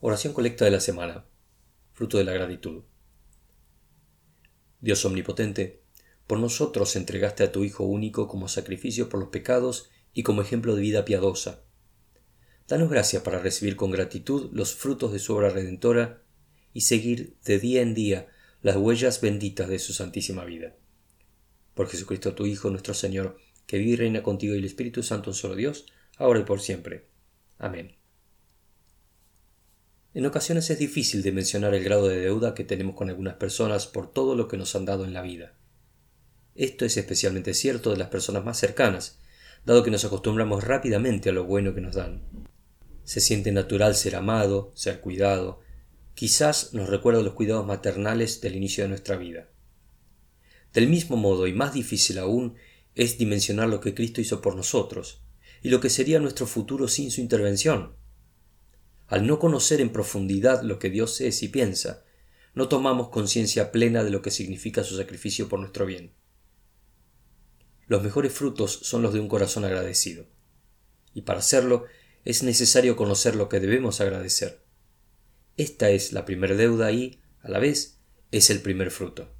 Oración colecta de la semana. Fruto de la gratitud. Dios omnipotente, por nosotros entregaste a tu Hijo único como sacrificio por los pecados y como ejemplo de vida piadosa. Danos gracia para recibir con gratitud los frutos de su obra redentora y seguir de día en día las huellas benditas de su santísima vida. Por Jesucristo tu Hijo, nuestro Señor, que vive y reina contigo y el Espíritu Santo, un solo Dios, ahora y por siempre. Amén. En ocasiones es difícil de mencionar el grado de deuda que tenemos con algunas personas por todo lo que nos han dado en la vida. Esto es especialmente cierto de las personas más cercanas, dado que nos acostumbramos rápidamente a lo bueno que nos dan. Se siente natural ser amado, ser cuidado, quizás nos recuerda los cuidados maternales del inicio de nuestra vida. Del mismo modo y más difícil aún es dimensionar lo que Cristo hizo por nosotros, y lo que sería nuestro futuro sin su intervención. Al no conocer en profundidad lo que Dios es y piensa, no tomamos conciencia plena de lo que significa su sacrificio por nuestro bien. Los mejores frutos son los de un corazón agradecido. Y para hacerlo es necesario conocer lo que debemos agradecer. Esta es la primera deuda y, a la vez, es el primer fruto.